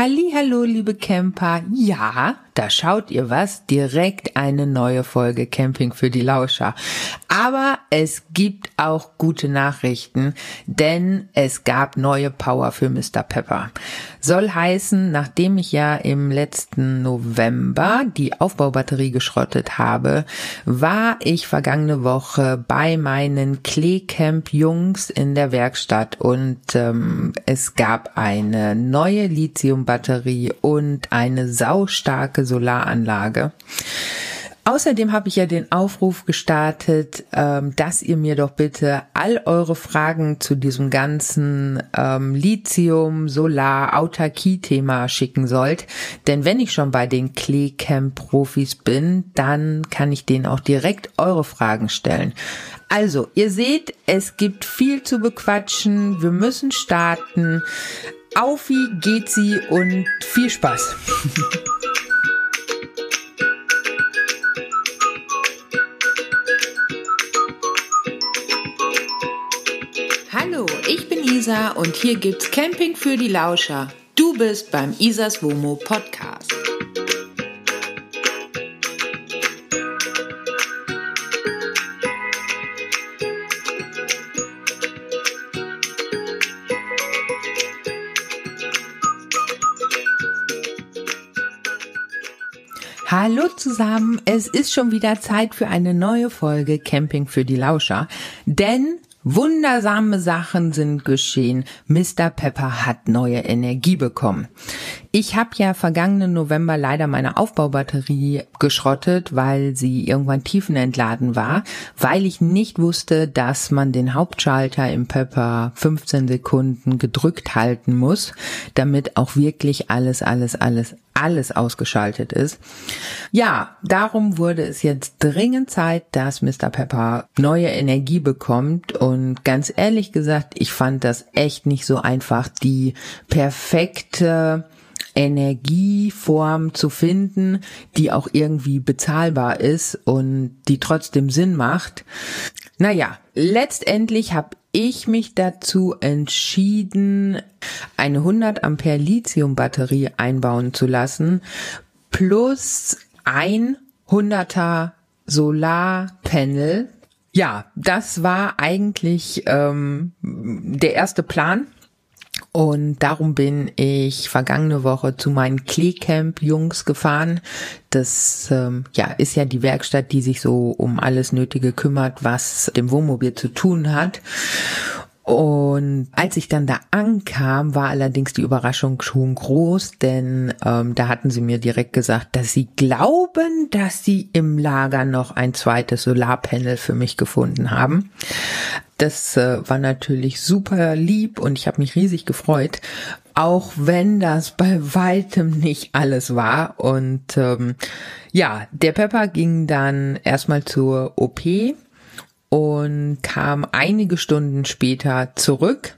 Hallo, liebe Camper. Ja, da schaut ihr was, direkt eine neue Folge Camping für die Lauscher. Aber es gibt auch gute Nachrichten, denn es gab neue Power für Mr. Pepper. Soll heißen, nachdem ich ja im letzten November die Aufbaubatterie geschrottet habe, war ich vergangene Woche bei meinen Kleecamp Jungs in der Werkstatt und ähm, es gab eine neue Lithiumbatterie und eine saustarke Solaranlage. Außerdem habe ich ja den Aufruf gestartet, ähm, dass ihr mir doch bitte all eure Fragen zu diesem ganzen ähm, Lithium, Solar, Autarkie-Thema schicken sollt. Denn wenn ich schon bei den Kleecamp-Profis bin, dann kann ich denen auch direkt eure Fragen stellen. Also, ihr seht, es gibt viel zu bequatschen. Wir müssen starten. Auf wie geht sie und viel Spaß. Isa und hier gibt's Camping für die Lauscher. Du bist beim Isas Womo Podcast. Hallo zusammen, es ist schon wieder Zeit für eine neue Folge Camping für die Lauscher, denn Wundersame Sachen sind geschehen. Mr. Pepper hat neue Energie bekommen. Ich habe ja vergangenen November leider meine Aufbaubatterie geschrottet, weil sie irgendwann tiefenentladen war, weil ich nicht wusste, dass man den Hauptschalter im Pepper 15 Sekunden gedrückt halten muss, damit auch wirklich alles, alles, alles alles ausgeschaltet ist. Ja, darum wurde es jetzt dringend Zeit, dass Mr. Pepper neue Energie bekommt und ganz ehrlich gesagt, ich fand das echt nicht so einfach, die perfekte Energieform zu finden, die auch irgendwie bezahlbar ist und die trotzdem Sinn macht. Naja, letztendlich habe ich mich dazu entschieden, eine 100 Ampere Lithium Batterie einbauen zu lassen, plus ein 100er Solarpanel. Ja, das war eigentlich ähm, der erste Plan. Und darum bin ich vergangene Woche zu meinen Kleecamp-Jungs gefahren. Das ähm, ja, ist ja die Werkstatt, die sich so um alles Nötige kümmert, was dem Wohnmobil zu tun hat. Und als ich dann da ankam, war allerdings die Überraschung schon groß, denn ähm, da hatten sie mir direkt gesagt, dass sie glauben, dass sie im Lager noch ein zweites Solarpanel für mich gefunden haben. Das äh, war natürlich super lieb und ich habe mich riesig gefreut, auch wenn das bei weitem nicht alles war. Und ähm, ja, der Pepper ging dann erstmal zur OP und kam einige Stunden später zurück.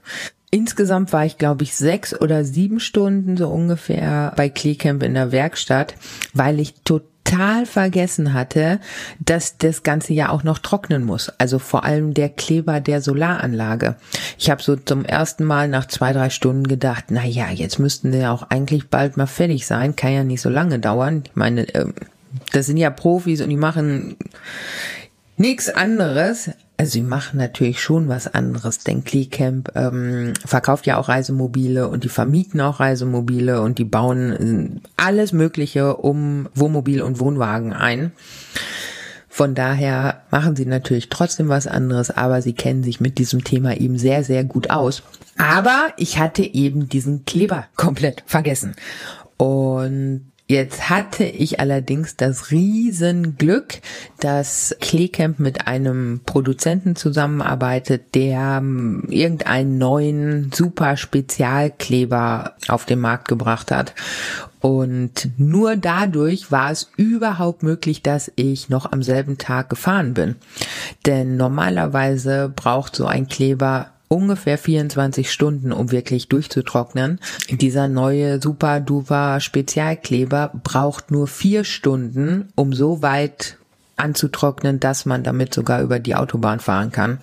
Insgesamt war ich, glaube ich, sechs oder sieben Stunden so ungefähr bei Kleecamp in der Werkstatt, weil ich total vergessen hatte, dass das Ganze ja auch noch trocknen muss. Also vor allem der Kleber der Solaranlage. Ich habe so zum ersten Mal nach zwei, drei Stunden gedacht, na ja, jetzt müssten die ja auch eigentlich bald mal fertig sein. Kann ja nicht so lange dauern. Ich meine, ähm, das sind ja Profis und die machen Nichts anderes. Also sie machen natürlich schon was anderes, denn Kleecamp ähm, verkauft ja auch Reisemobile und die vermieten auch Reisemobile und die bauen äh, alles Mögliche um Wohnmobil und Wohnwagen ein. Von daher machen sie natürlich trotzdem was anderes, aber sie kennen sich mit diesem Thema eben sehr, sehr gut aus. Aber ich hatte eben diesen Kleber komplett vergessen. Und Jetzt hatte ich allerdings das Riesenglück, dass Kleecamp mit einem Produzenten zusammenarbeitet, der ähm, irgendeinen neuen super Spezialkleber auf den Markt gebracht hat. Und nur dadurch war es überhaupt möglich, dass ich noch am selben Tag gefahren bin. Denn normalerweise braucht so ein Kleber ungefähr 24 Stunden, um wirklich durchzutrocknen. Dieser neue Super Duva Spezialkleber braucht nur vier Stunden, um so weit anzutrocknen, dass man damit sogar über die Autobahn fahren kann.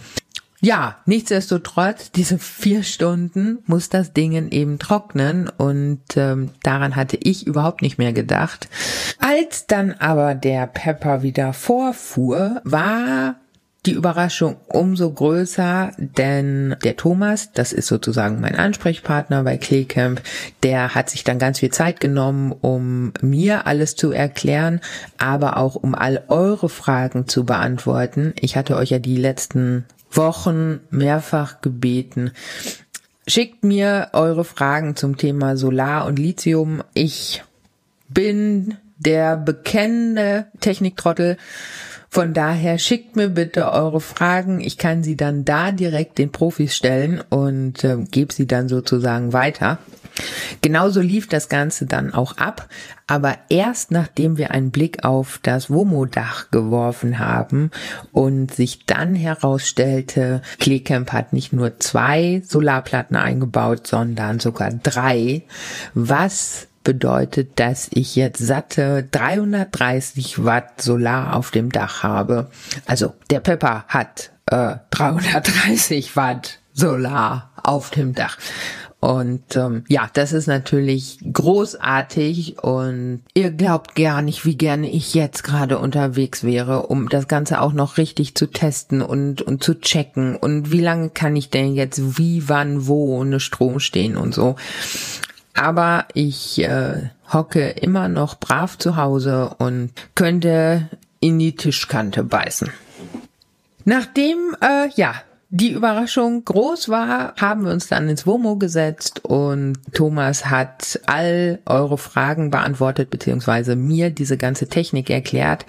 ja, nichtsdestotrotz, diese vier Stunden muss das Ding eben trocknen und ähm, daran hatte ich überhaupt nicht mehr gedacht. Als dann aber der Pepper wieder vorfuhr, war die Überraschung umso größer, denn der Thomas, das ist sozusagen mein Ansprechpartner bei Kleecamp, der hat sich dann ganz viel Zeit genommen, um mir alles zu erklären, aber auch um all eure Fragen zu beantworten. Ich hatte euch ja die letzten Wochen mehrfach gebeten, schickt mir eure Fragen zum Thema Solar und Lithium. Ich bin der bekennende Techniktrottel von daher schickt mir bitte eure Fragen. Ich kann sie dann da direkt den Profis stellen und äh, gebe sie dann sozusagen weiter. Genauso lief das Ganze dann auch ab, aber erst nachdem wir einen Blick auf das WOMO-Dach geworfen haben und sich dann herausstellte, Kleecamp hat nicht nur zwei Solarplatten eingebaut, sondern sogar drei, was bedeutet, dass ich jetzt satte 330 Watt Solar auf dem Dach habe. Also der Pepper hat äh, 330 Watt Solar auf dem Dach. Und ähm, ja, das ist natürlich großartig und ihr glaubt gar nicht, wie gerne ich jetzt gerade unterwegs wäre, um das Ganze auch noch richtig zu testen und, und zu checken und wie lange kann ich denn jetzt wie, wann, wo ohne Strom stehen und so aber ich äh, hocke immer noch brav zu Hause und könnte in die Tischkante beißen. Nachdem, äh, ja, die Überraschung groß war, haben wir uns dann ins WOMO gesetzt und Thomas hat all eure Fragen beantwortet, beziehungsweise mir diese ganze Technik erklärt.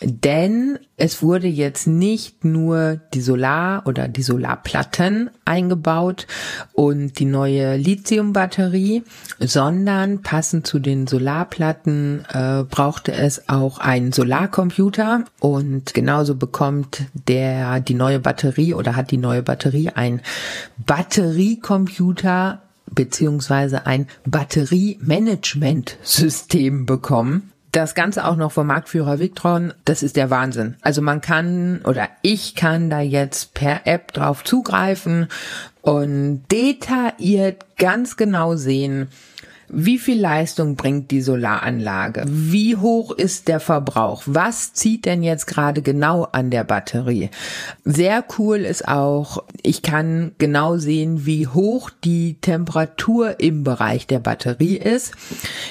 Denn es wurde jetzt nicht nur die Solar- oder die Solarplatten eingebaut und die neue Lithiumbatterie, sondern passend zu den Solarplatten äh, brauchte es auch einen Solarcomputer. Und genauso bekommt der die neue Batterie oder hat die neue Batterie ein Batteriecomputer beziehungsweise ein Batteriemanagementsystem bekommen das Ganze auch noch vom Marktführer Victron, das ist der Wahnsinn. Also man kann oder ich kann da jetzt per App drauf zugreifen und detailliert ganz genau sehen, wie viel Leistung bringt die Solaranlage? Wie hoch ist der Verbrauch? Was zieht denn jetzt gerade genau an der Batterie? Sehr cool ist auch, ich kann genau sehen, wie hoch die Temperatur im Bereich der Batterie ist.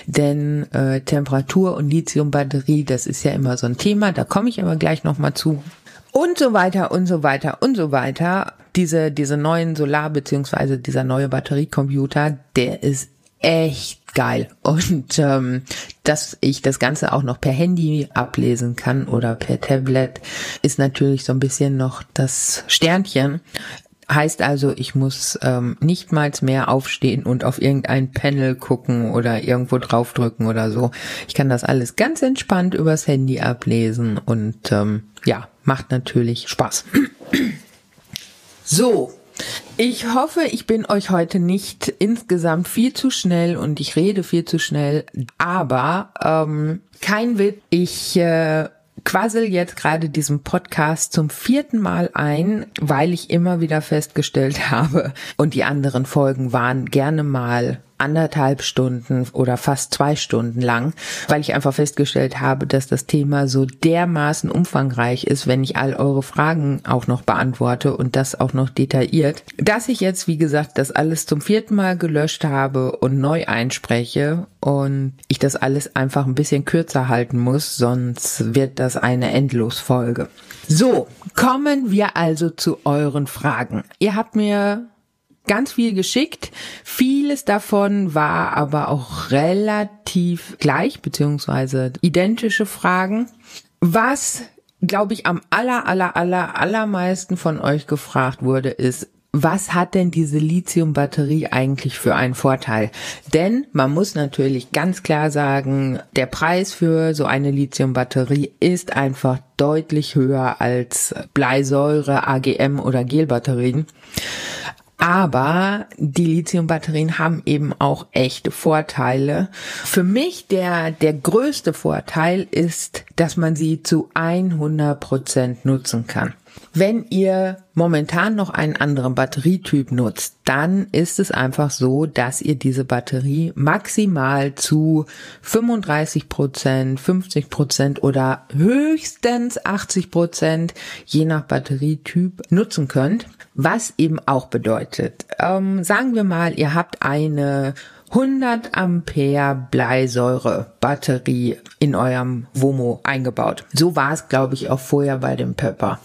Denn äh, Temperatur und Lithiumbatterie, das ist ja immer so ein Thema, da komme ich aber gleich nochmal zu. Und so weiter und so weiter und so weiter. Diese, diese neuen Solar- beziehungsweise dieser neue Batteriecomputer, der ist echt geil. Und ähm, dass ich das Ganze auch noch per Handy ablesen kann oder per Tablet, ist natürlich so ein bisschen noch das Sternchen. Heißt also, ich muss ähm, nicht mal mehr aufstehen und auf irgendein Panel gucken oder irgendwo draufdrücken oder so. Ich kann das alles ganz entspannt übers Handy ablesen und ähm, ja, macht natürlich Spaß. so, ich hoffe, ich bin euch heute nicht insgesamt viel zu schnell und ich rede viel zu schnell, aber ähm, kein Witz, ich äh, quassel jetzt gerade diesen Podcast zum vierten Mal ein, weil ich immer wieder festgestellt habe und die anderen Folgen waren gerne mal anderthalb Stunden oder fast zwei Stunden lang, weil ich einfach festgestellt habe, dass das Thema so dermaßen umfangreich ist, wenn ich all eure Fragen auch noch beantworte und das auch noch detailliert, dass ich jetzt, wie gesagt, das alles zum vierten Mal gelöscht habe und neu einspreche und ich das alles einfach ein bisschen kürzer halten muss, sonst wird das eine Endlosfolge. So, kommen wir also zu euren Fragen. Ihr habt mir ganz viel geschickt. Vieles davon war aber auch relativ gleich, beziehungsweise identische Fragen. Was, glaube ich, am aller, aller, aller, allermeisten von euch gefragt wurde, ist, was hat denn diese Lithium-Batterie eigentlich für einen Vorteil? Denn man muss natürlich ganz klar sagen, der Preis für so eine Lithium-Batterie ist einfach deutlich höher als Bleisäure, AGM oder Gelbatterien. Aber die Lithiumbatterien haben eben auch echte Vorteile. Für mich der, der größte Vorteil ist, dass man sie zu 100 Prozent nutzen kann. Wenn ihr momentan noch einen anderen Batterietyp nutzt, dann ist es einfach so, dass ihr diese Batterie maximal zu 35 Prozent, 50 Prozent oder höchstens 80 Prozent, je nach Batterietyp, nutzen könnt. Was eben auch bedeutet, ähm, sagen wir mal, ihr habt eine 100 Ampere Bleisäure Batterie in eurem Womo eingebaut. So war es, glaube ich, auch vorher bei dem Pepper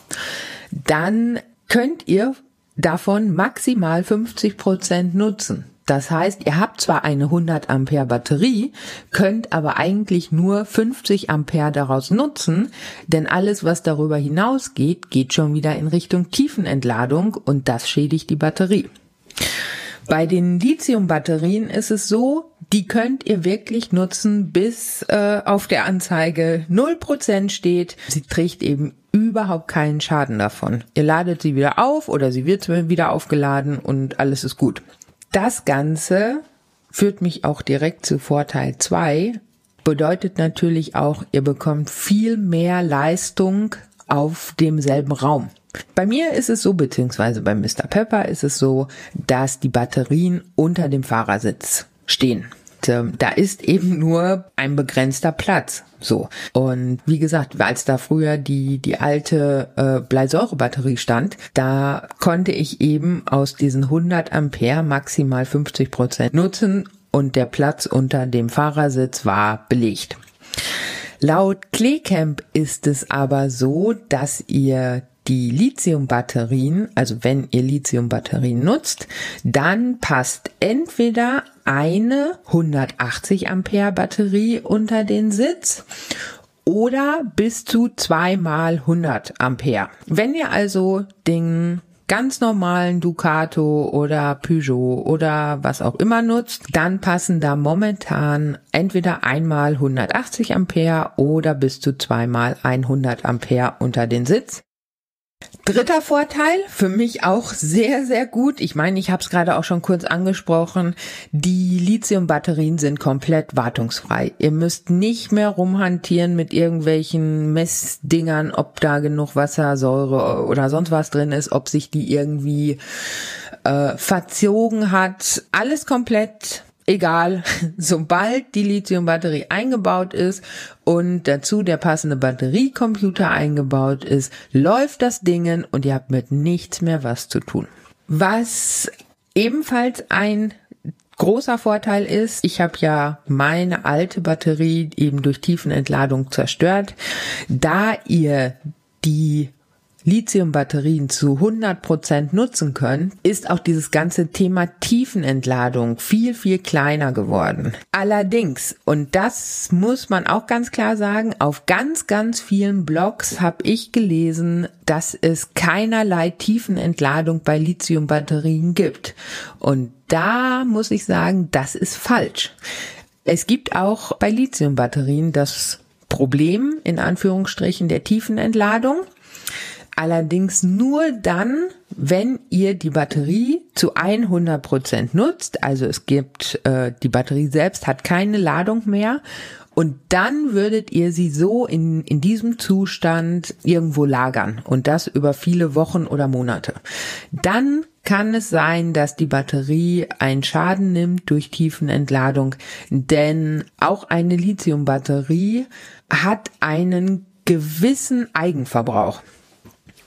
dann könnt ihr davon maximal 50 Prozent nutzen. Das heißt, ihr habt zwar eine 100 Ampere Batterie, könnt aber eigentlich nur 50 Ampere daraus nutzen, denn alles, was darüber hinausgeht, geht schon wieder in Richtung Tiefenentladung und das schädigt die Batterie. Bei den Lithium-Batterien ist es so, die könnt ihr wirklich nutzen, bis äh, auf der Anzeige 0% steht. Sie trägt eben überhaupt keinen Schaden davon. Ihr ladet sie wieder auf oder sie wird wieder aufgeladen und alles ist gut. Das Ganze führt mich auch direkt zu Vorteil 2. Bedeutet natürlich auch, ihr bekommt viel mehr Leistung auf demselben Raum. Bei mir ist es so, beziehungsweise bei Mr. Pepper ist es so, dass die Batterien unter dem Fahrersitz stehen. Da ist eben nur ein begrenzter Platz. So. Und wie gesagt, als da früher die, die alte äh, Bleisäurebatterie stand, da konnte ich eben aus diesen 100 Ampere maximal 50 Prozent nutzen und der Platz unter dem Fahrersitz war belegt. Laut Kleecamp ist es aber so, dass ihr die Lithiumbatterien, also wenn ihr Lithiumbatterien nutzt, dann passt entweder eine 180 Ampere Batterie unter den Sitz oder bis zu zweimal 100 Ampere. Wenn ihr also den ganz normalen Ducato oder Peugeot oder was auch immer nutzt, dann passen da momentan entweder einmal 180 Ampere oder bis zu zweimal 100 Ampere unter den Sitz. Dritter Vorteil, für mich auch sehr, sehr gut. Ich meine, ich habe es gerade auch schon kurz angesprochen. Die Lithium-Batterien sind komplett wartungsfrei. Ihr müsst nicht mehr rumhantieren mit irgendwelchen Messdingern, ob da genug Wasser, Säure oder sonst was drin ist, ob sich die irgendwie äh, verzogen hat. Alles komplett egal, sobald die Lithium-Batterie eingebaut ist und dazu der passende Batteriecomputer eingebaut ist, läuft das Dingen und ihr habt mit nichts mehr was zu tun. Was ebenfalls ein großer Vorteil ist, ich habe ja meine alte Batterie eben durch Tiefenentladung zerstört. Da ihr die Lithiumbatterien zu 100 Prozent nutzen können, ist auch dieses ganze Thema Tiefenentladung viel, viel kleiner geworden. Allerdings, und das muss man auch ganz klar sagen, auf ganz, ganz vielen Blogs habe ich gelesen, dass es keinerlei Tiefenentladung bei Lithiumbatterien gibt. Und da muss ich sagen, das ist falsch. Es gibt auch bei Lithiumbatterien das Problem in Anführungsstrichen der Tiefenentladung. Allerdings nur dann, wenn ihr die Batterie zu 100 Prozent nutzt. Also es gibt, äh, die Batterie selbst hat keine Ladung mehr. Und dann würdet ihr sie so in, in diesem Zustand irgendwo lagern. Und das über viele Wochen oder Monate. Dann kann es sein, dass die Batterie einen Schaden nimmt durch Tiefenentladung. Denn auch eine Lithiumbatterie hat einen gewissen Eigenverbrauch.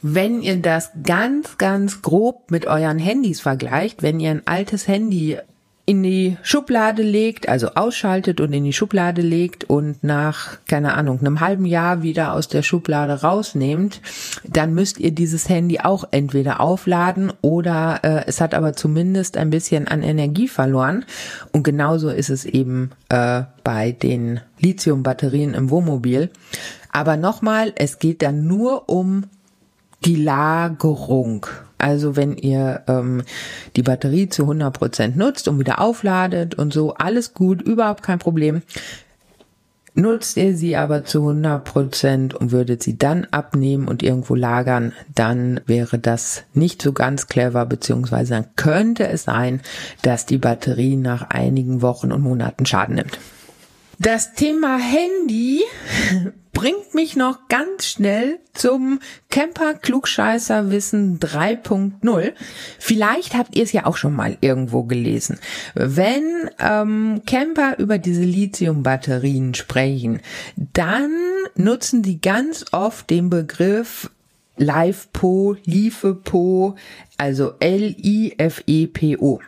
Wenn ihr das ganz, ganz grob mit euren Handys vergleicht, wenn ihr ein altes Handy in die Schublade legt, also ausschaltet und in die Schublade legt und nach, keine Ahnung, einem halben Jahr wieder aus der Schublade rausnehmt, dann müsst ihr dieses Handy auch entweder aufladen oder äh, es hat aber zumindest ein bisschen an Energie verloren. Und genauso ist es eben äh, bei den Lithium-Batterien im Wohnmobil. Aber nochmal, es geht dann nur um die Lagerung. Also wenn ihr ähm, die Batterie zu 100 Prozent nutzt und wieder aufladet und so, alles gut, überhaupt kein Problem. Nutzt ihr sie aber zu 100 Prozent und würdet sie dann abnehmen und irgendwo lagern, dann wäre das nicht so ganz clever, beziehungsweise dann könnte es sein, dass die Batterie nach einigen Wochen und Monaten Schaden nimmt. Das Thema Handy bringt mich noch ganz schnell zum Camper Klugscheißer Wissen 3.0. Vielleicht habt ihr es ja auch schon mal irgendwo gelesen. Wenn ähm, Camper über diese Lithium-Batterien sprechen, dann nutzen die ganz oft den Begriff LiFePO, LiFePO, also L-I-F-E-P-O.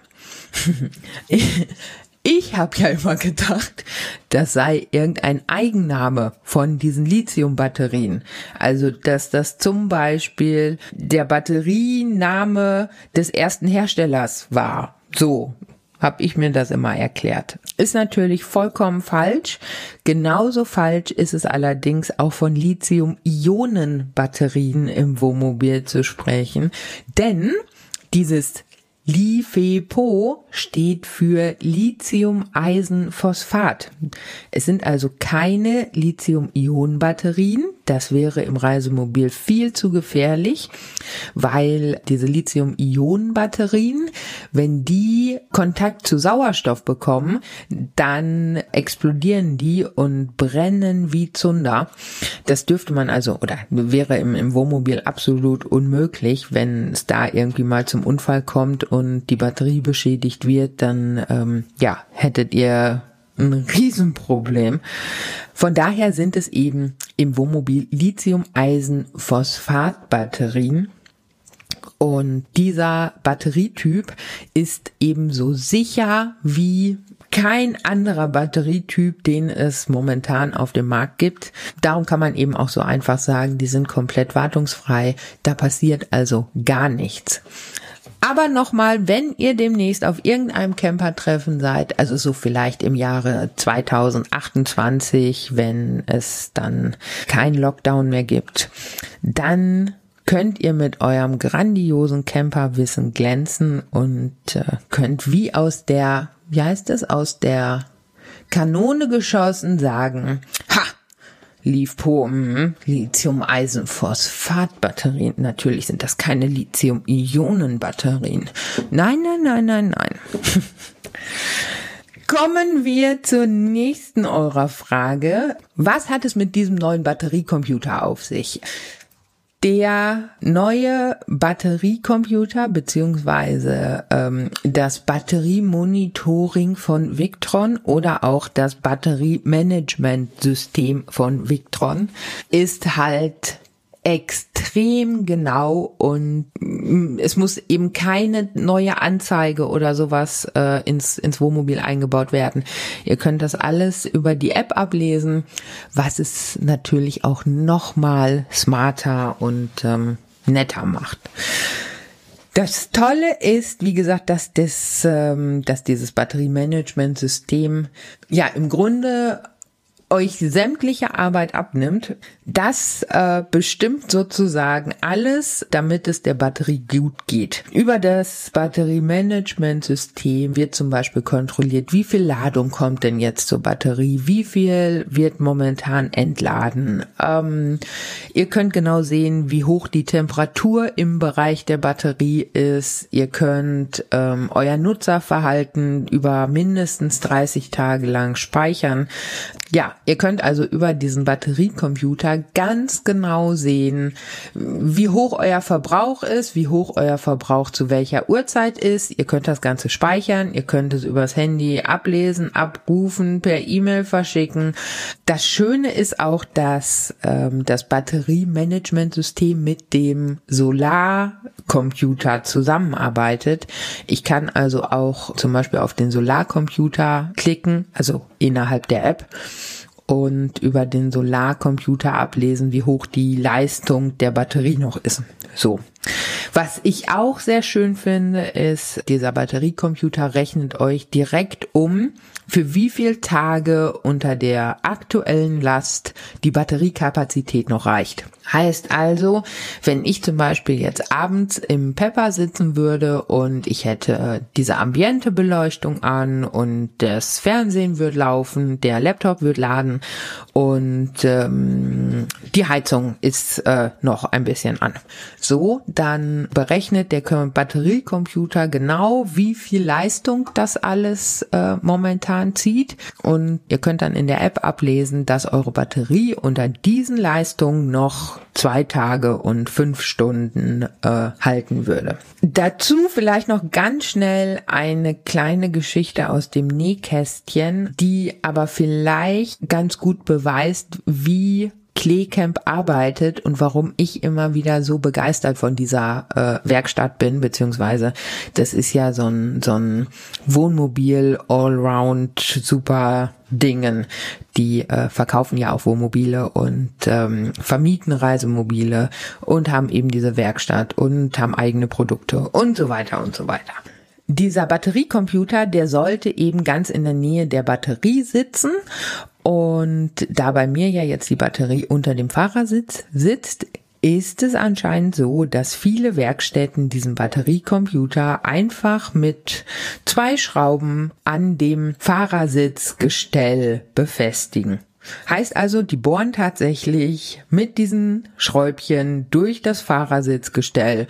Ich habe ja immer gedacht, das sei irgendein Eigenname von diesen Lithium-Batterien. Also, dass das zum Beispiel der Batteriename des ersten Herstellers war. So habe ich mir das immer erklärt. Ist natürlich vollkommen falsch. Genauso falsch ist es allerdings auch von Lithium-Ionen-Batterien im Wohnmobil zu sprechen. Denn dieses LiFePO steht für Lithium-Eisen-Phosphat. Es sind also keine Lithium-Ionen-Batterien. Das wäre im Reisemobil viel zu gefährlich, weil diese Lithium-Ionen-Batterien, wenn die Kontakt zu Sauerstoff bekommen, dann explodieren die und brennen wie Zunder. Das dürfte man also, oder wäre im, im Wohnmobil absolut unmöglich, wenn es da irgendwie mal zum Unfall kommt und die Batterie beschädigt wird, dann ähm, ja, hättet ihr ein Riesenproblem. Von daher sind es eben im Wohnmobil Lithium-Eisen-Phosphat-Batterien. Und dieser Batterietyp ist ebenso sicher wie kein anderer Batterietyp, den es momentan auf dem Markt gibt. Darum kann man eben auch so einfach sagen, die sind komplett wartungsfrei. Da passiert also gar nichts. Aber nochmal, wenn ihr demnächst auf irgendeinem Campertreffen seid, also so vielleicht im Jahre 2028, wenn es dann kein Lockdown mehr gibt, dann könnt ihr mit eurem grandiosen Camperwissen glänzen und äh, könnt wie aus der, wie heißt es, aus der Kanone geschossen sagen, ha, LiFePO, mm, Lithium-Eisenphosphat-Batterien. Natürlich sind das keine Lithium-Ionen-Batterien. Nein, nein, nein, nein, nein. Kommen wir zur nächsten eurer Frage. Was hat es mit diesem neuen Batteriecomputer auf sich? Der neue Batteriecomputer beziehungsweise ähm, das Batteriemonitoring von Victron oder auch das Batteriemanagementsystem von Victron ist halt extrem genau und mm, es muss eben keine neue Anzeige oder sowas äh, ins, ins Wohnmobil eingebaut werden. Ihr könnt das alles über die App ablesen, was es natürlich auch nochmal smarter und ähm, netter macht. Das Tolle ist, wie gesagt, dass das, ähm, dass dieses Batteriemanagementsystem ja im Grunde euch sämtliche Arbeit abnimmt, das äh, bestimmt sozusagen alles, damit es der Batterie gut geht. Über das Batteriemanagementsystem wird zum Beispiel kontrolliert, wie viel Ladung kommt denn jetzt zur Batterie, wie viel wird momentan entladen. Ähm, ihr könnt genau sehen, wie hoch die Temperatur im Bereich der Batterie ist. Ihr könnt ähm, euer Nutzerverhalten über mindestens 30 Tage lang speichern. Ja, ihr könnt also über diesen Batteriecomputer ganz genau sehen, wie hoch euer Verbrauch ist, wie hoch euer Verbrauch zu welcher Uhrzeit ist. Ihr könnt das Ganze speichern, ihr könnt es übers Handy ablesen, abrufen, per E-Mail verschicken. Das Schöne ist auch, dass ähm, das Batteriemanagementsystem mit dem Solarcomputer zusammenarbeitet. Ich kann also auch zum Beispiel auf den Solarcomputer klicken, also innerhalb der App und über den Solarcomputer ablesen, wie hoch die Leistung der Batterie noch ist. So. Was ich auch sehr schön finde, ist, dieser Batteriecomputer rechnet euch direkt um, für wie viel Tage unter der aktuellen Last die Batteriekapazität noch reicht. Heißt also, wenn ich zum Beispiel jetzt abends im Pepper sitzen würde und ich hätte diese Ambientebeleuchtung an und das Fernsehen wird laufen, der Laptop wird laden und ähm, die Heizung ist äh, noch ein bisschen an. So, dann berechnet der Batteriecomputer genau, wie viel Leistung das alles äh, momentan zieht und ihr könnt dann in der App ablesen, dass eure Batterie unter diesen Leistungen noch zwei Tage und fünf Stunden äh, halten würde. Dazu vielleicht noch ganz schnell eine kleine Geschichte aus dem Nähkästchen, die aber vielleicht ganz gut beweist, wie Kleecamp arbeitet und warum ich immer wieder so begeistert von dieser äh, Werkstatt bin, beziehungsweise das ist ja so ein, so ein Wohnmobil Allround super Dingen. Die äh, verkaufen ja auch Wohnmobile und ähm, vermieten Reisemobile und haben eben diese Werkstatt und haben eigene Produkte und so weiter und so weiter. Dieser Batteriecomputer, der sollte eben ganz in der Nähe der Batterie sitzen und da bei mir ja jetzt die Batterie unter dem Fahrersitz sitzt, ist es anscheinend so, dass viele Werkstätten diesen Batteriecomputer einfach mit zwei Schrauben an dem Fahrersitzgestell befestigen. Heißt also, die bohren tatsächlich mit diesen Schräubchen durch das Fahrersitzgestell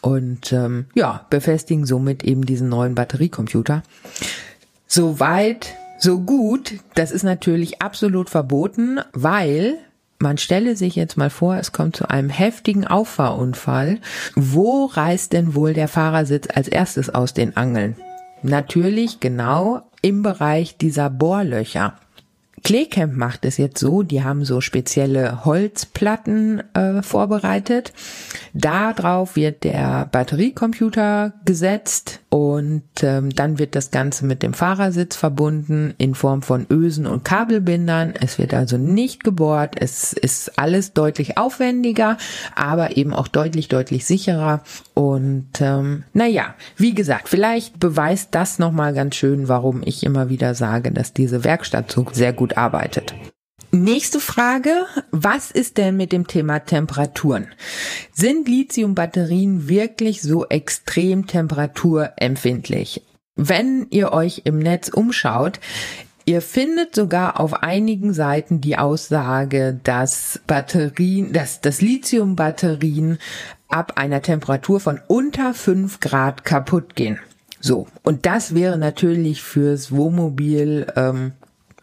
und ähm, ja, befestigen somit eben diesen neuen Batteriecomputer. Soweit so gut, das ist natürlich absolut verboten, weil man stelle sich jetzt mal vor, es kommt zu einem heftigen Auffahrunfall. Wo reißt denn wohl der Fahrersitz als erstes aus den Angeln? Natürlich genau im Bereich dieser Bohrlöcher. Kleecamp macht es jetzt so, die haben so spezielle Holzplatten äh, vorbereitet. Darauf wird der Batteriecomputer gesetzt und ähm, dann wird das Ganze mit dem Fahrersitz verbunden in Form von Ösen und Kabelbindern. Es wird also nicht gebohrt. Es ist alles deutlich aufwendiger, aber eben auch deutlich, deutlich sicherer. Und ähm, naja, wie gesagt, vielleicht beweist das nochmal ganz schön, warum ich immer wieder sage, dass diese Werkstattzug sehr gut arbeitet. Nächste Frage. Was ist denn mit dem Thema Temperaturen? Sind Lithiumbatterien wirklich so extrem temperaturempfindlich? Wenn ihr euch im Netz umschaut, Ihr findet sogar auf einigen Seiten die Aussage, dass Batterien, dass das Lithiumbatterien ab einer Temperatur von unter fünf Grad kaputt gehen. So, und das wäre natürlich fürs Wohnmobil ähm,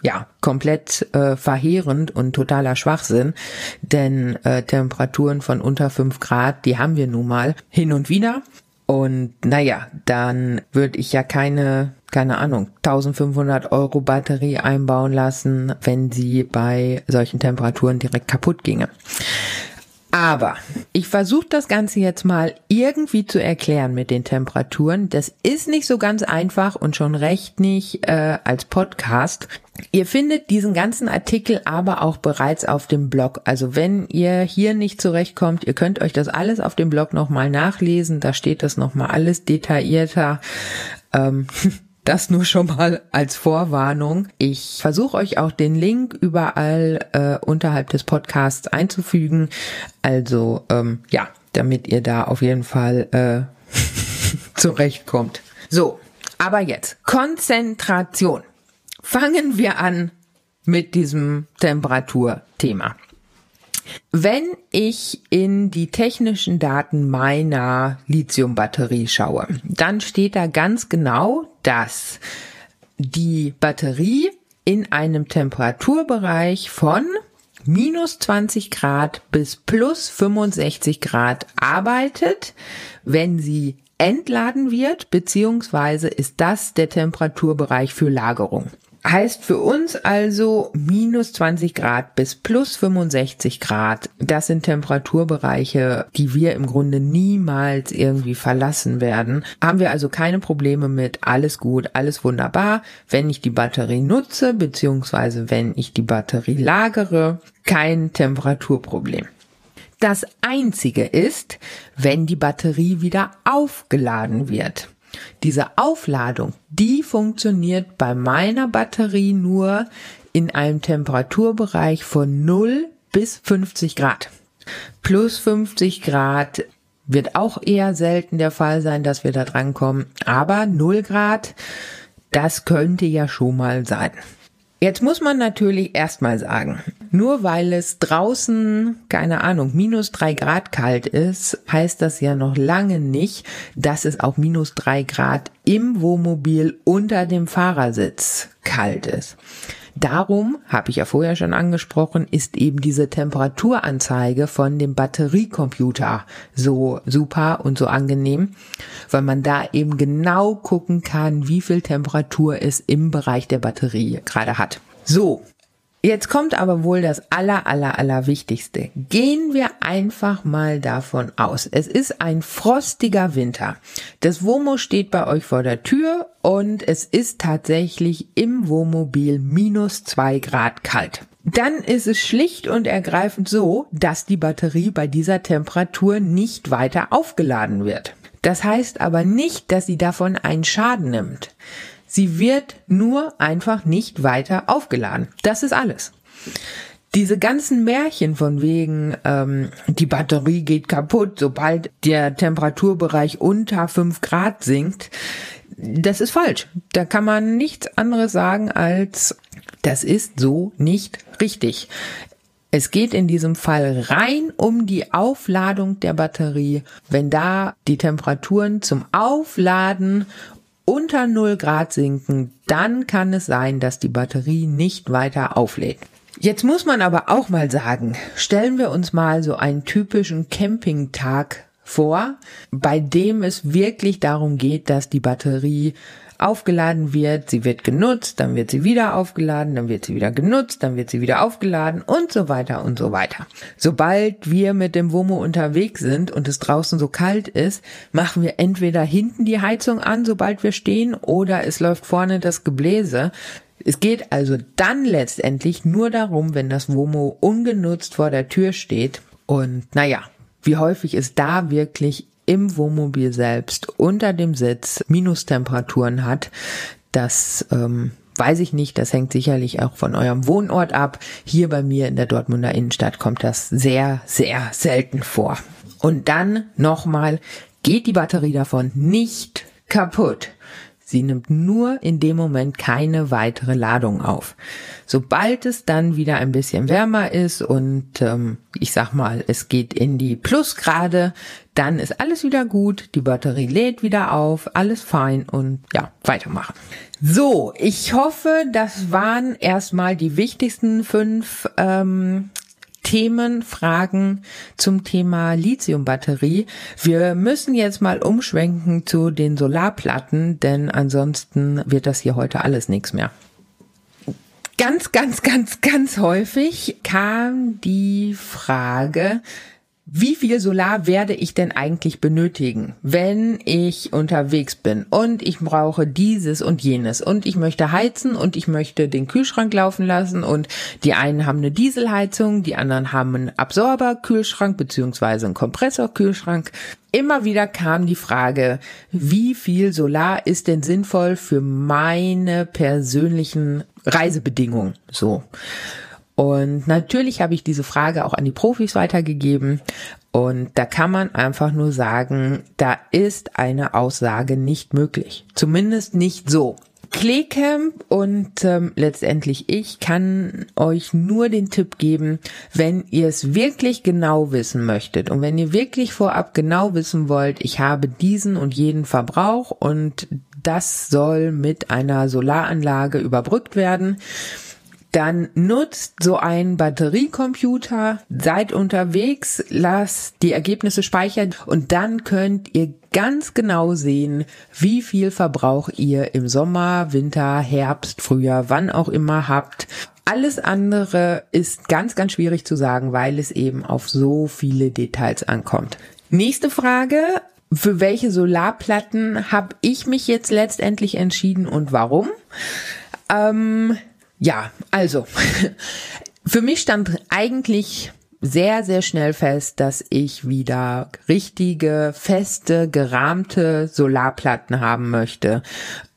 ja, komplett äh, verheerend und totaler Schwachsinn, denn äh, Temperaturen von unter fünf Grad, die haben wir nun mal hin und wieder. Und naja, dann würde ich ja keine, keine Ahnung, 1500 Euro Batterie einbauen lassen, wenn sie bei solchen Temperaturen direkt kaputt ginge. Aber ich versuche das Ganze jetzt mal irgendwie zu erklären mit den Temperaturen. Das ist nicht so ganz einfach und schon recht nicht äh, als Podcast. Ihr findet diesen ganzen Artikel aber auch bereits auf dem Blog. Also wenn ihr hier nicht zurechtkommt, ihr könnt euch das alles auf dem Blog nochmal nachlesen. Da steht das nochmal alles detaillierter. Ähm, Das nur schon mal als Vorwarnung. Ich versuche euch auch den Link überall äh, unterhalb des Podcasts einzufügen. Also ähm, ja, damit ihr da auf jeden Fall äh, zurechtkommt. So, aber jetzt Konzentration. Fangen wir an mit diesem Temperaturthema. Wenn ich in die technischen Daten meiner Lithiumbatterie schaue, dann steht da ganz genau, dass die Batterie in einem Temperaturbereich von minus 20 Grad bis plus 65 Grad arbeitet, wenn sie entladen wird, beziehungsweise ist das der Temperaturbereich für Lagerung. Heißt für uns also minus 20 Grad bis plus 65 Grad. Das sind Temperaturbereiche, die wir im Grunde niemals irgendwie verlassen werden. Haben wir also keine Probleme mit. Alles gut, alles wunderbar. Wenn ich die Batterie nutze, beziehungsweise wenn ich die Batterie lagere, kein Temperaturproblem. Das einzige ist, wenn die Batterie wieder aufgeladen wird. Diese Aufladung, die funktioniert bei meiner Batterie nur in einem Temperaturbereich von 0 bis 50 Grad. Plus 50 Grad wird auch eher selten der Fall sein, dass wir da drankommen. Aber 0 Grad, das könnte ja schon mal sein. Jetzt muss man natürlich erstmal sagen, nur weil es draußen, keine Ahnung, minus drei Grad kalt ist, heißt das ja noch lange nicht, dass es auch minus drei Grad im Wohnmobil unter dem Fahrersitz kalt ist. Darum, habe ich ja vorher schon angesprochen, ist eben diese Temperaturanzeige von dem Batteriecomputer so super und so angenehm, weil man da eben genau gucken kann, wie viel Temperatur es im Bereich der Batterie gerade hat. So, Jetzt kommt aber wohl das aller, aller, aller Wichtigste. Gehen wir einfach mal davon aus. Es ist ein frostiger Winter. Das Womo steht bei euch vor der Tür und es ist tatsächlich im Wohnmobil minus zwei Grad kalt. Dann ist es schlicht und ergreifend so, dass die Batterie bei dieser Temperatur nicht weiter aufgeladen wird. Das heißt aber nicht, dass sie davon einen Schaden nimmt. Sie wird nur einfach nicht weiter aufgeladen. Das ist alles. Diese ganzen Märchen von wegen, ähm, die Batterie geht kaputt, sobald der Temperaturbereich unter fünf Grad sinkt, das ist falsch. Da kann man nichts anderes sagen als, das ist so nicht richtig. Es geht in diesem Fall rein um die Aufladung der Batterie. Wenn da die Temperaturen zum Aufladen unter 0 Grad sinken, dann kann es sein, dass die Batterie nicht weiter auflädt. Jetzt muss man aber auch mal sagen, stellen wir uns mal so einen typischen Campingtag vor, bei dem es wirklich darum geht, dass die Batterie aufgeladen wird, sie wird genutzt, dann wird sie wieder aufgeladen, dann wird sie wieder genutzt, dann wird sie wieder aufgeladen und so weiter und so weiter. Sobald wir mit dem Womo unterwegs sind und es draußen so kalt ist, machen wir entweder hinten die Heizung an, sobald wir stehen, oder es läuft vorne das Gebläse. Es geht also dann letztendlich nur darum, wenn das Womo ungenutzt vor der Tür steht. Und naja, wie häufig ist da wirklich im Wohnmobil selbst unter dem Sitz Minustemperaturen hat, das ähm, weiß ich nicht, das hängt sicherlich auch von eurem Wohnort ab. Hier bei mir in der Dortmunder Innenstadt kommt das sehr, sehr selten vor. Und dann nochmal, geht die Batterie davon nicht kaputt. Sie nimmt nur in dem Moment keine weitere Ladung auf. Sobald es dann wieder ein bisschen wärmer ist und ähm, ich sag mal, es geht in die Plusgrade, dann ist alles wieder gut, die Batterie lädt wieder auf, alles fein und ja, weitermachen. So, ich hoffe, das waren erstmal die wichtigsten fünf ähm, Themen, Fragen zum Thema Lithiumbatterie. Wir müssen jetzt mal umschwenken zu den Solarplatten, denn ansonsten wird das hier heute alles nichts mehr. Ganz, ganz, ganz, ganz häufig kam die Frage, wie viel Solar werde ich denn eigentlich benötigen, wenn ich unterwegs bin und ich brauche dieses und jenes und ich möchte heizen und ich möchte den Kühlschrank laufen lassen und die einen haben eine Dieselheizung, die anderen haben einen Absorberkühlschrank beziehungsweise einen Kompressorkühlschrank. Immer wieder kam die Frage, wie viel Solar ist denn sinnvoll für meine persönlichen Reisebedingungen, so. Und natürlich habe ich diese Frage auch an die Profis weitergegeben. Und da kann man einfach nur sagen, da ist eine Aussage nicht möglich. Zumindest nicht so. Kleecamp und ähm, letztendlich ich kann euch nur den Tipp geben, wenn ihr es wirklich genau wissen möchtet und wenn ihr wirklich vorab genau wissen wollt, ich habe diesen und jeden Verbrauch und das soll mit einer Solaranlage überbrückt werden, dann nutzt so ein Batteriecomputer, seid unterwegs, lasst die Ergebnisse speichern und dann könnt ihr ganz genau sehen, wie viel Verbrauch ihr im Sommer, Winter, Herbst, Frühjahr, wann auch immer habt. Alles andere ist ganz, ganz schwierig zu sagen, weil es eben auf so viele Details ankommt. Nächste Frage. Für welche Solarplatten habe ich mich jetzt letztendlich entschieden und warum? Ähm, ja, also für mich stand eigentlich sehr, sehr schnell fest, dass ich wieder richtige, feste, gerahmte Solarplatten haben möchte,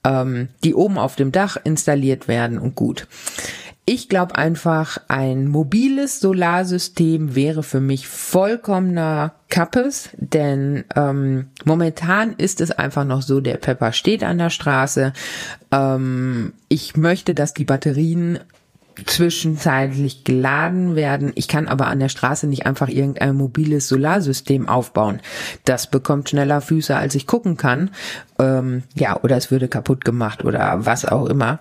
ähm, die oben auf dem Dach installiert werden und gut. Ich glaube einfach, ein mobiles Solarsystem wäre für mich vollkommener Kappes, denn ähm, momentan ist es einfach noch so, der Pepper steht an der Straße. Ähm, ich möchte, dass die Batterien zwischenzeitlich geladen werden. Ich kann aber an der Straße nicht einfach irgendein mobiles Solarsystem aufbauen. Das bekommt schneller Füße, als ich gucken kann. Ähm, ja, oder es würde kaputt gemacht oder was auch immer.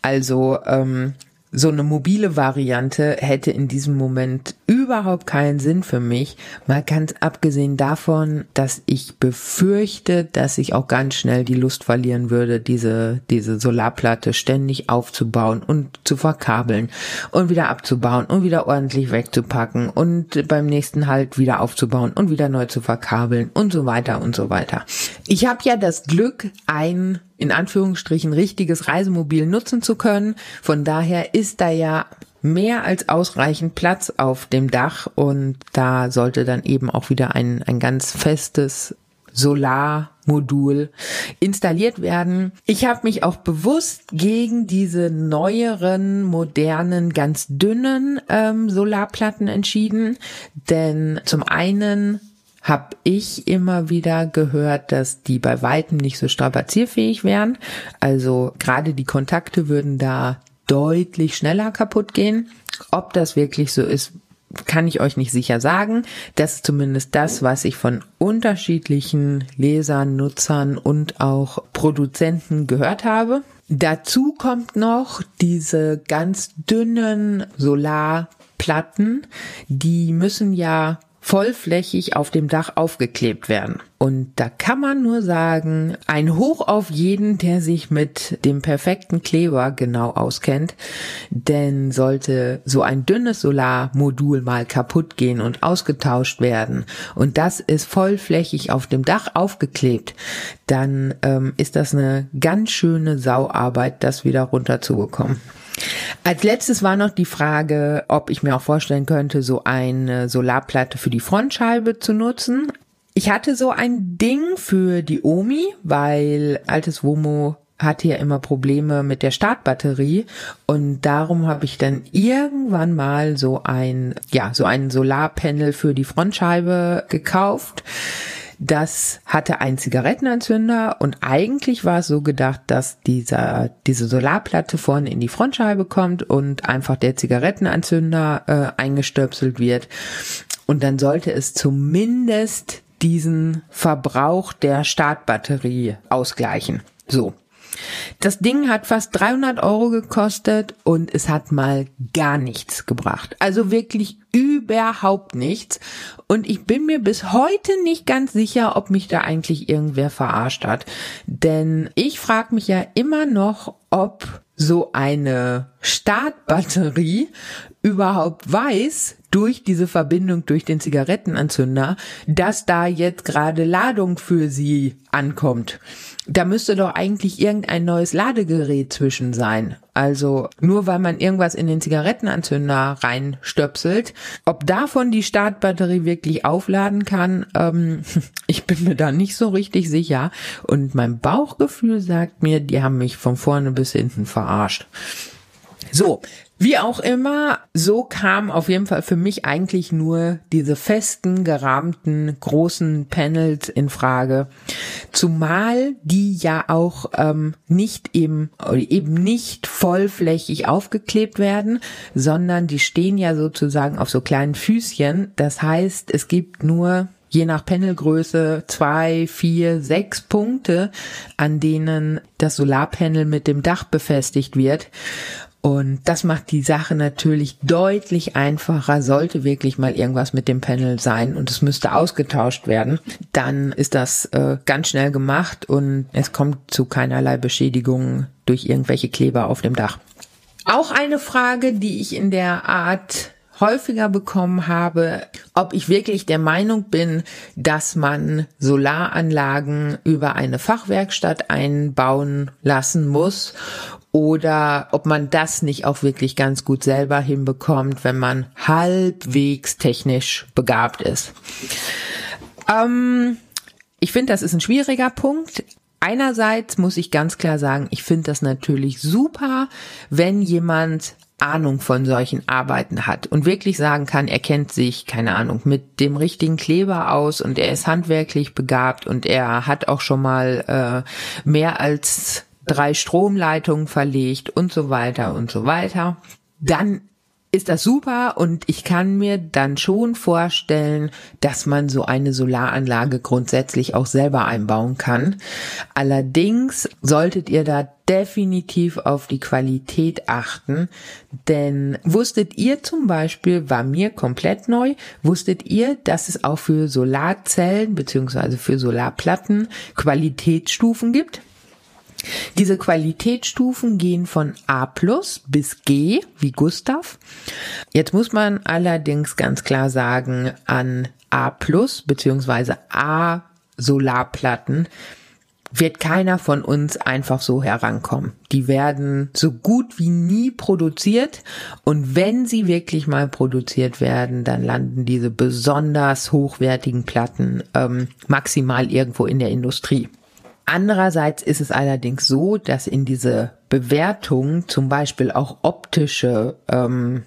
Also ähm, so eine mobile Variante hätte in diesem Moment überhaupt keinen Sinn für mich. Mal ganz abgesehen davon, dass ich befürchte, dass ich auch ganz schnell die Lust verlieren würde, diese, diese Solarplatte ständig aufzubauen und zu verkabeln und wieder abzubauen und wieder ordentlich wegzupacken und beim nächsten halt wieder aufzubauen und wieder neu zu verkabeln und so weiter und so weiter. Ich habe ja das Glück, ein in Anführungsstrichen richtiges Reisemobil nutzen zu können. Von daher ist da ja mehr als ausreichend Platz auf dem Dach und da sollte dann eben auch wieder ein, ein ganz festes Solarmodul installiert werden. Ich habe mich auch bewusst gegen diese neueren, modernen, ganz dünnen ähm, Solarplatten entschieden, denn zum einen habe ich immer wieder gehört, dass die bei weitem nicht so strapazierfähig wären. Also gerade die Kontakte würden da deutlich schneller kaputt gehen. Ob das wirklich so ist, kann ich euch nicht sicher sagen. Das ist zumindest das, was ich von unterschiedlichen Lesern, Nutzern und auch Produzenten gehört habe. Dazu kommt noch diese ganz dünnen Solarplatten, die müssen ja vollflächig auf dem Dach aufgeklebt werden. Und da kann man nur sagen, ein Hoch auf jeden, der sich mit dem perfekten Kleber genau auskennt. Denn sollte so ein dünnes Solarmodul mal kaputt gehen und ausgetauscht werden und das ist vollflächig auf dem Dach aufgeklebt, dann ähm, ist das eine ganz schöne Sauarbeit, das wieder runterzubekommen. Als letztes war noch die Frage, ob ich mir auch vorstellen könnte, so eine Solarplatte für die Frontscheibe zu nutzen. Ich hatte so ein Ding für die Omi, weil altes Womo hatte ja immer Probleme mit der Startbatterie und darum habe ich dann irgendwann mal so ein ja so ein Solarpanel für die Frontscheibe gekauft das hatte einen Zigarettenanzünder und eigentlich war es so gedacht, dass dieser, diese Solarplatte vorne in die Frontscheibe kommt und einfach der Zigarettenanzünder äh, eingestöpselt wird. Und dann sollte es zumindest diesen Verbrauch der Startbatterie ausgleichen. So. Das Ding hat fast 300 Euro gekostet und es hat mal gar nichts gebracht. Also wirklich überhaupt nichts. Und ich bin mir bis heute nicht ganz sicher, ob mich da eigentlich irgendwer verarscht hat. Denn ich frage mich ja immer noch, ob so eine Startbatterie überhaupt weiß, durch diese Verbindung durch den Zigarettenanzünder, dass da jetzt gerade Ladung für sie ankommt. Da müsste doch eigentlich irgendein neues Ladegerät zwischen sein. Also nur weil man irgendwas in den Zigarettenanzünder reinstöpselt, ob davon die Startbatterie wirklich aufladen kann, ähm, ich bin mir da nicht so richtig sicher. Und mein Bauchgefühl sagt mir, die haben mich von vorne bis hinten verarscht. So, wie auch immer, so kam auf jeden Fall für mich eigentlich nur diese festen, gerahmten, großen Panels in Frage. Zumal die ja auch ähm, nicht eben, eben nicht vollflächig aufgeklebt werden, sondern die stehen ja sozusagen auf so kleinen Füßchen. Das heißt, es gibt nur je nach Panelgröße zwei, vier, sechs Punkte, an denen das Solarpanel mit dem Dach befestigt wird. Und das macht die Sache natürlich deutlich einfacher. Sollte wirklich mal irgendwas mit dem Panel sein und es müsste ausgetauscht werden, dann ist das äh, ganz schnell gemacht und es kommt zu keinerlei Beschädigungen durch irgendwelche Kleber auf dem Dach. Auch eine Frage, die ich in der Art häufiger bekommen habe, ob ich wirklich der Meinung bin, dass man Solaranlagen über eine Fachwerkstatt einbauen lassen muss oder ob man das nicht auch wirklich ganz gut selber hinbekommt, wenn man halbwegs technisch begabt ist. Ähm, ich finde, das ist ein schwieriger Punkt. Einerseits muss ich ganz klar sagen, ich finde das natürlich super, wenn jemand Ahnung von solchen Arbeiten hat und wirklich sagen kann, er kennt sich, keine Ahnung, mit dem richtigen Kleber aus und er ist handwerklich begabt und er hat auch schon mal äh, mehr als drei Stromleitungen verlegt und so weiter und so weiter, dann ist das super und ich kann mir dann schon vorstellen, dass man so eine Solaranlage grundsätzlich auch selber einbauen kann. Allerdings solltet ihr da definitiv auf die Qualität achten, denn wusstet ihr zum Beispiel, war mir komplett neu, wusstet ihr, dass es auch für Solarzellen beziehungsweise für Solarplatten Qualitätsstufen gibt? Diese Qualitätsstufen gehen von A plus bis G wie Gustav. Jetzt muss man allerdings ganz klar sagen, an A plus beziehungsweise A Solarplatten wird keiner von uns einfach so herankommen. Die werden so gut wie nie produziert und wenn sie wirklich mal produziert werden, dann landen diese besonders hochwertigen Platten ähm, maximal irgendwo in der Industrie. Andererseits ist es allerdings so, dass in diese Bewertung zum Beispiel auch optische ähm,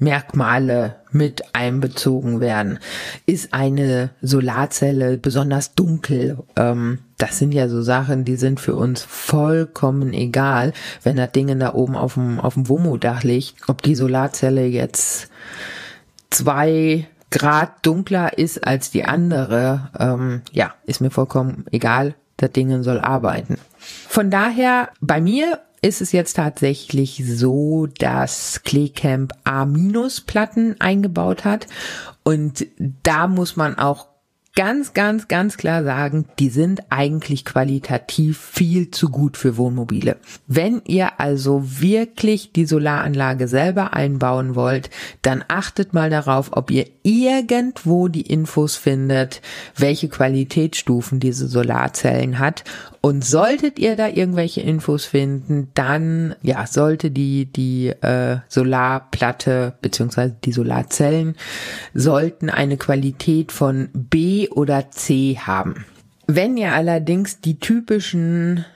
Merkmale mit einbezogen werden. Ist eine Solarzelle besonders dunkel? Ähm, das sind ja so Sachen, die sind für uns vollkommen egal, wenn das Ding da oben auf dem, auf dem Womo-Dach liegt. Ob die Solarzelle jetzt zwei Grad dunkler ist als die andere, ähm, ja, ist mir vollkommen egal das Ding soll arbeiten. Von daher, bei mir ist es jetzt tatsächlich so, dass Claycamp A-Platten eingebaut hat und da muss man auch ganz, ganz, ganz klar sagen, die sind eigentlich qualitativ viel zu gut für Wohnmobile. Wenn ihr also wirklich die Solaranlage selber einbauen wollt, dann achtet mal darauf, ob ihr irgendwo die Infos findet, welche Qualitätsstufen diese Solarzellen hat und solltet ihr da irgendwelche Infos finden, dann ja sollte die die äh, Solarplatte beziehungsweise die Solarzellen sollten eine Qualität von B oder C haben. Wenn ihr allerdings die typischen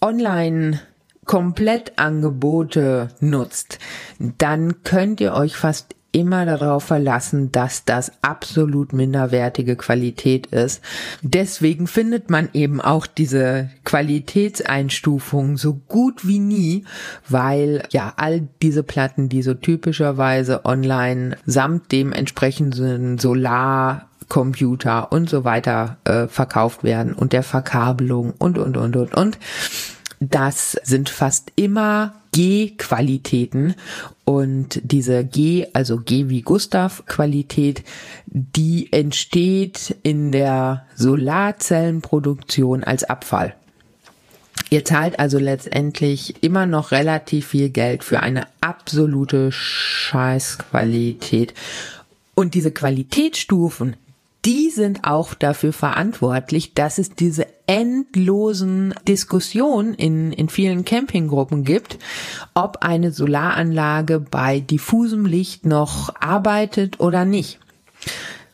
Online Komplettangebote nutzt, dann könnt ihr euch fast immer darauf verlassen, dass das absolut minderwertige Qualität ist. Deswegen findet man eben auch diese Qualitätseinstufung so gut wie nie, weil ja all diese Platten, die so typischerweise online samt dem entsprechenden Solar Computer und so weiter äh, verkauft werden und der Verkabelung und und und und und das sind fast immer G-Qualitäten und diese G, also G wie Gustav Qualität, die entsteht in der Solarzellenproduktion als Abfall. Ihr zahlt also letztendlich immer noch relativ viel Geld für eine absolute Scheißqualität. Und diese Qualitätsstufen, die sind auch dafür verantwortlich, dass es diese endlosen Diskussionen in, in vielen Campinggruppen gibt, ob eine Solaranlage bei diffusem Licht noch arbeitet oder nicht.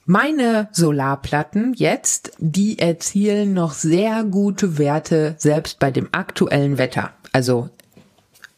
Meine Solarplatten jetzt, die erzielen noch sehr gute Werte selbst bei dem aktuellen Wetter. Also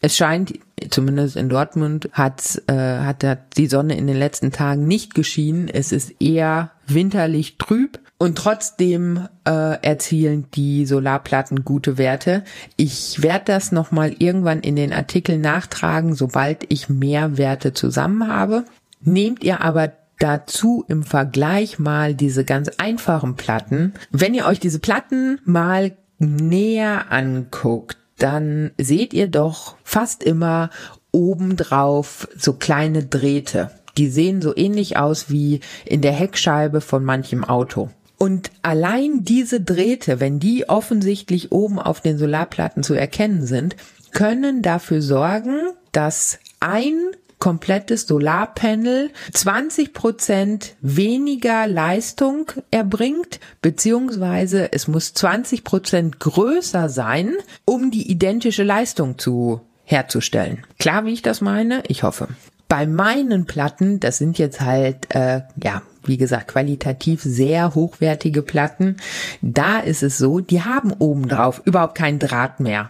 es scheint, zumindest in Dortmund, hat, äh, hat die Sonne in den letzten Tagen nicht geschienen. Es ist eher winterlich trüb und trotzdem äh, erzielen die Solarplatten gute Werte. Ich werde das nochmal irgendwann in den Artikel nachtragen, sobald ich mehr Werte zusammen habe. Nehmt ihr aber dazu im Vergleich mal diese ganz einfachen Platten. Wenn ihr euch diese Platten mal näher anguckt, dann seht ihr doch fast immer obendrauf so kleine Drähte. Die sehen so ähnlich aus wie in der Heckscheibe von manchem Auto. Und allein diese Drähte, wenn die offensichtlich oben auf den Solarplatten zu erkennen sind, können dafür sorgen, dass ein komplettes Solarpanel 20 Prozent weniger Leistung erbringt, beziehungsweise es muss 20 Prozent größer sein, um die identische Leistung zu herzustellen. Klar, wie ich das meine? Ich hoffe. Bei meinen Platten, das sind jetzt halt, äh, ja, wie gesagt, qualitativ sehr hochwertige Platten. Da ist es so, die haben obendrauf überhaupt kein Draht mehr.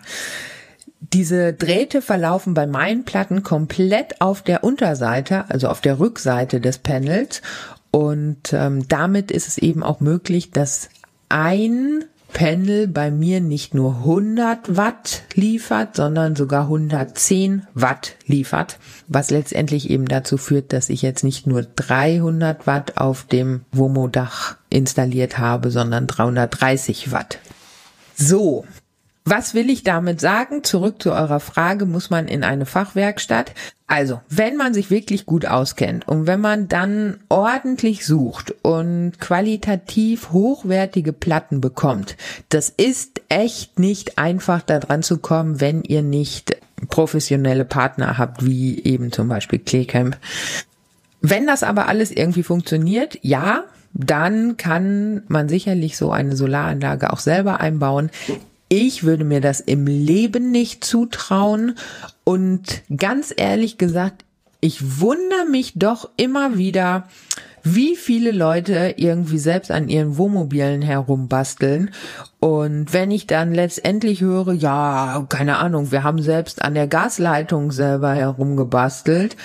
Diese Drähte verlaufen bei meinen Platten komplett auf der Unterseite, also auf der Rückseite des Panels. Und ähm, damit ist es eben auch möglich, dass ein Panel bei mir nicht nur 100 Watt liefert, sondern sogar 110 Watt liefert, was letztendlich eben dazu führt, dass ich jetzt nicht nur 300 Watt auf dem Womo-Dach installiert habe, sondern 330 Watt. So, was will ich damit sagen? Zurück zu eurer Frage, muss man in eine Fachwerkstatt? Also, wenn man sich wirklich gut auskennt und wenn man dann ordentlich sucht und qualitativ hochwertige Platten bekommt, das ist echt nicht einfach da dran zu kommen, wenn ihr nicht professionelle Partner habt, wie eben zum Beispiel Claycamp. Wenn das aber alles irgendwie funktioniert, ja, dann kann man sicherlich so eine Solaranlage auch selber einbauen. Ich würde mir das im Leben nicht zutrauen und ganz ehrlich gesagt, ich wundere mich doch immer wieder, wie viele Leute irgendwie selbst an ihren Wohnmobilen herumbasteln. Und wenn ich dann letztendlich höre, ja, keine Ahnung, wir haben selbst an der Gasleitung selber herumgebastelt,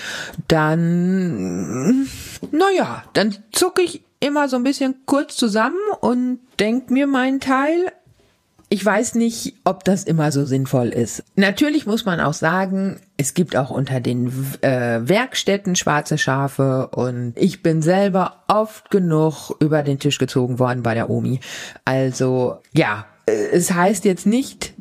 dann, naja, dann zucke ich immer so ein bisschen kurz zusammen und denk mir meinen Teil, ich weiß nicht, ob das immer so sinnvoll ist. Natürlich muss man auch sagen, es gibt auch unter den äh, Werkstätten schwarze Schafe und ich bin selber oft genug über den Tisch gezogen worden bei der Omi. Also ja, es heißt jetzt nicht,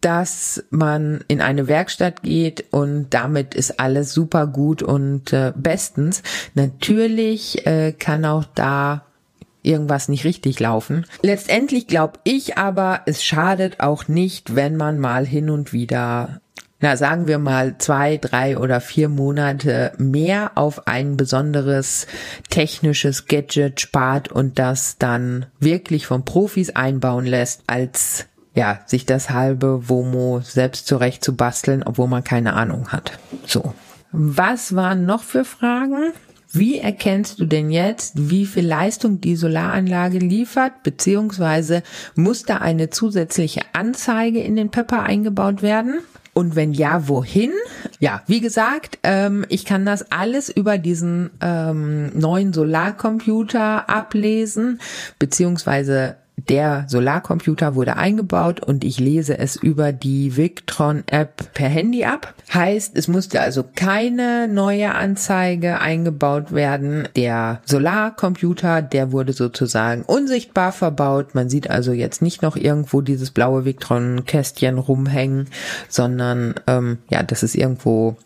dass man in eine Werkstatt geht und damit ist alles super gut und äh, bestens. Natürlich äh, kann auch da irgendwas nicht richtig laufen. Letztendlich glaube ich aber, es schadet auch nicht, wenn man mal hin und wieder na sagen wir mal zwei, drei oder vier Monate mehr auf ein besonderes technisches Gadget spart und das dann wirklich von Profis einbauen lässt, als ja, sich das halbe Womo selbst zurecht zu basteln, obwohl man keine Ahnung hat. So. Was waren noch für Fragen? Wie erkennst du denn jetzt, wie viel Leistung die Solaranlage liefert, beziehungsweise muss da eine zusätzliche Anzeige in den Pepper eingebaut werden? Und wenn ja, wohin? Ja, wie gesagt, ähm, ich kann das alles über diesen ähm, neuen Solarcomputer ablesen, beziehungsweise der Solarcomputer wurde eingebaut und ich lese es über die Victron-App per Handy ab. Heißt, es musste also keine neue Anzeige eingebaut werden. Der Solarcomputer, der wurde sozusagen unsichtbar verbaut. Man sieht also jetzt nicht noch irgendwo dieses blaue Victron-Kästchen rumhängen, sondern ähm, ja, das ist irgendwo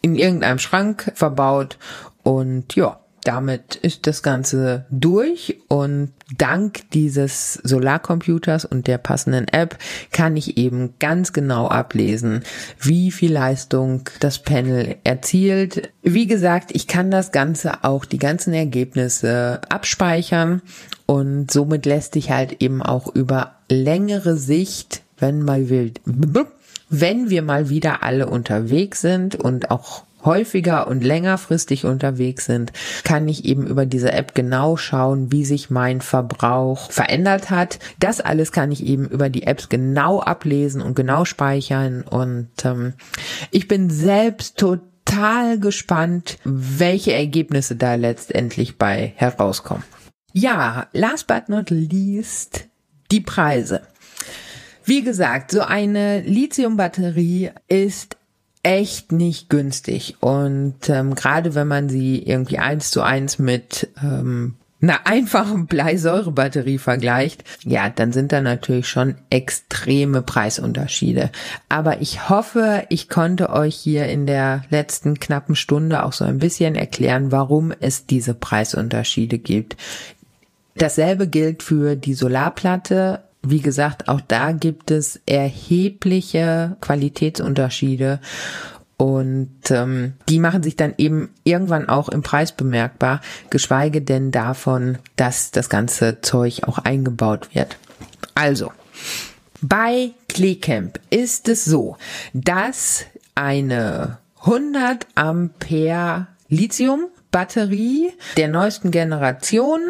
in irgendeinem Schrank verbaut und ja, damit ist das Ganze durch und dank dieses Solarcomputers und der passenden App kann ich eben ganz genau ablesen, wie viel Leistung das Panel erzielt. Wie gesagt, ich kann das Ganze auch die ganzen Ergebnisse abspeichern und somit lässt sich halt eben auch über längere Sicht, wenn mal will, wenn wir mal wieder alle unterwegs sind und auch häufiger und längerfristig unterwegs sind, kann ich eben über diese App genau schauen, wie sich mein Verbrauch verändert hat. Das alles kann ich eben über die Apps genau ablesen und genau speichern. Und ähm, ich bin selbst total gespannt, welche Ergebnisse da letztendlich bei herauskommen. Ja, last but not least die Preise. Wie gesagt, so eine Lithium-Batterie ist echt nicht günstig. Und ähm, gerade wenn man sie irgendwie eins zu eins mit ähm, einer einfachen Bleisäurebatterie vergleicht, ja, dann sind da natürlich schon extreme Preisunterschiede. Aber ich hoffe, ich konnte euch hier in der letzten knappen Stunde auch so ein bisschen erklären, warum es diese Preisunterschiede gibt. Dasselbe gilt für die Solarplatte wie gesagt, auch da gibt es erhebliche Qualitätsunterschiede und ähm, die machen sich dann eben irgendwann auch im Preis bemerkbar, geschweige denn davon, dass das ganze Zeug auch eingebaut wird. Also, bei Claycamp ist es so, dass eine 100 Ampere Lithium Batterie der neuesten Generation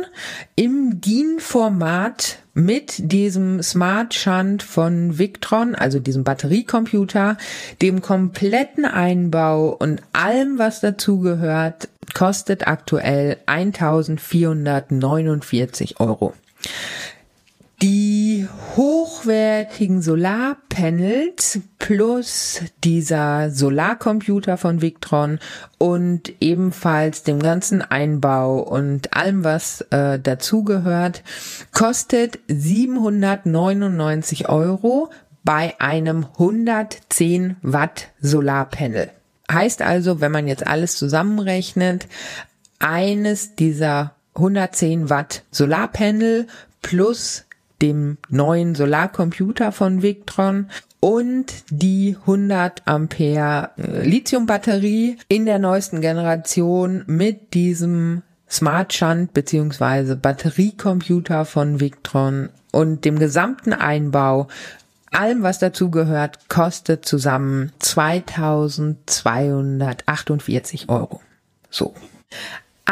im DIN-Format mit diesem Smart Shunt von Victron, also diesem Batteriecomputer, dem kompletten Einbau und allem, was dazugehört, kostet aktuell 1449 Euro. Die hochwertigen Solarpanels plus dieser Solarcomputer von Victron und ebenfalls dem ganzen Einbau und allem, was äh, dazugehört, kostet 799 Euro bei einem 110 Watt Solarpanel. Heißt also, wenn man jetzt alles zusammenrechnet, eines dieser 110 Watt Solarpanel plus dem neuen Solarcomputer von Victron und die 100 Ampere äh, Lithiumbatterie in der neuesten Generation mit diesem Smart Shunt beziehungsweise Batteriecomputer von Victron und dem gesamten Einbau allem, was dazu gehört, kostet zusammen 2248 Euro. So.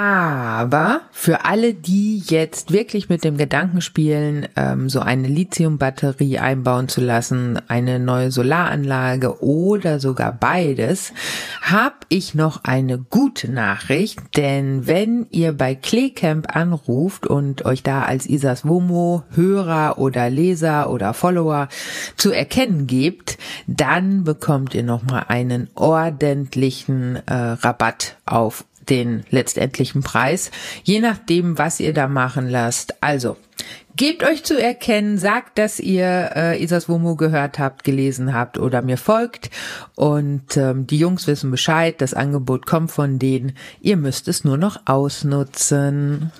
Aber für alle, die jetzt wirklich mit dem Gedanken spielen, ähm, so eine Lithiumbatterie einbauen zu lassen, eine neue Solaranlage oder sogar beides, habe ich noch eine gute Nachricht. Denn wenn ihr bei Claycamp anruft und euch da als Isas Womo Hörer oder Leser oder Follower zu erkennen gebt, dann bekommt ihr nochmal einen ordentlichen äh, Rabatt auf den letztendlichen Preis, je nachdem, was ihr da machen lasst. Also, gebt euch zu erkennen, sagt, dass ihr äh, Isas Womo gehört habt, gelesen habt oder mir folgt und ähm, die Jungs wissen Bescheid, das Angebot kommt von denen, ihr müsst es nur noch ausnutzen.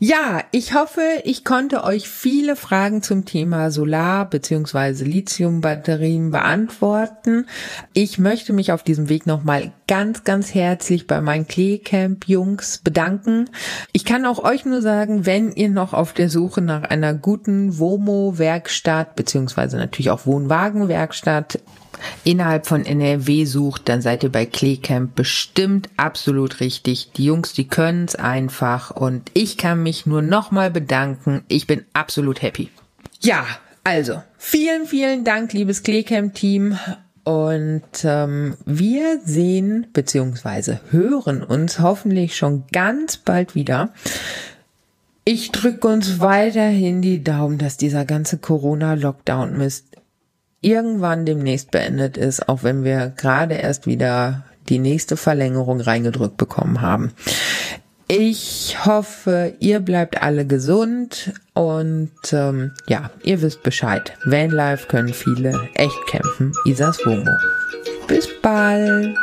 Ja, ich hoffe, ich konnte euch viele Fragen zum Thema Solar- bzw. Lithiumbatterien beantworten. Ich möchte mich auf diesem Weg nochmal ganz, ganz herzlich bei meinen Kleecamp-Jungs bedanken. Ich kann auch euch nur sagen, wenn ihr noch auf der Suche nach einer guten Womo-Werkstatt bzw. natürlich auch Wohnwagen-Werkstatt innerhalb von NRW sucht, dann seid ihr bei Kleecamp bestimmt absolut richtig. Die Jungs, die können's einfach und ich kann mich nur nochmal bedanken. Ich bin absolut happy. Ja, also vielen, vielen Dank, liebes Kleecamp-Team. Und ähm, wir sehen bzw. hören uns hoffentlich schon ganz bald wieder. Ich drücke uns weiterhin die Daumen, dass dieser ganze Corona-Lockdown-Mist irgendwann demnächst beendet ist, auch wenn wir gerade erst wieder die nächste Verlängerung reingedrückt bekommen haben. Ich hoffe, ihr bleibt alle gesund und ähm, ja, ihr wisst Bescheid. Vanlife können viele echt kämpfen. Isas Womo. Bis bald.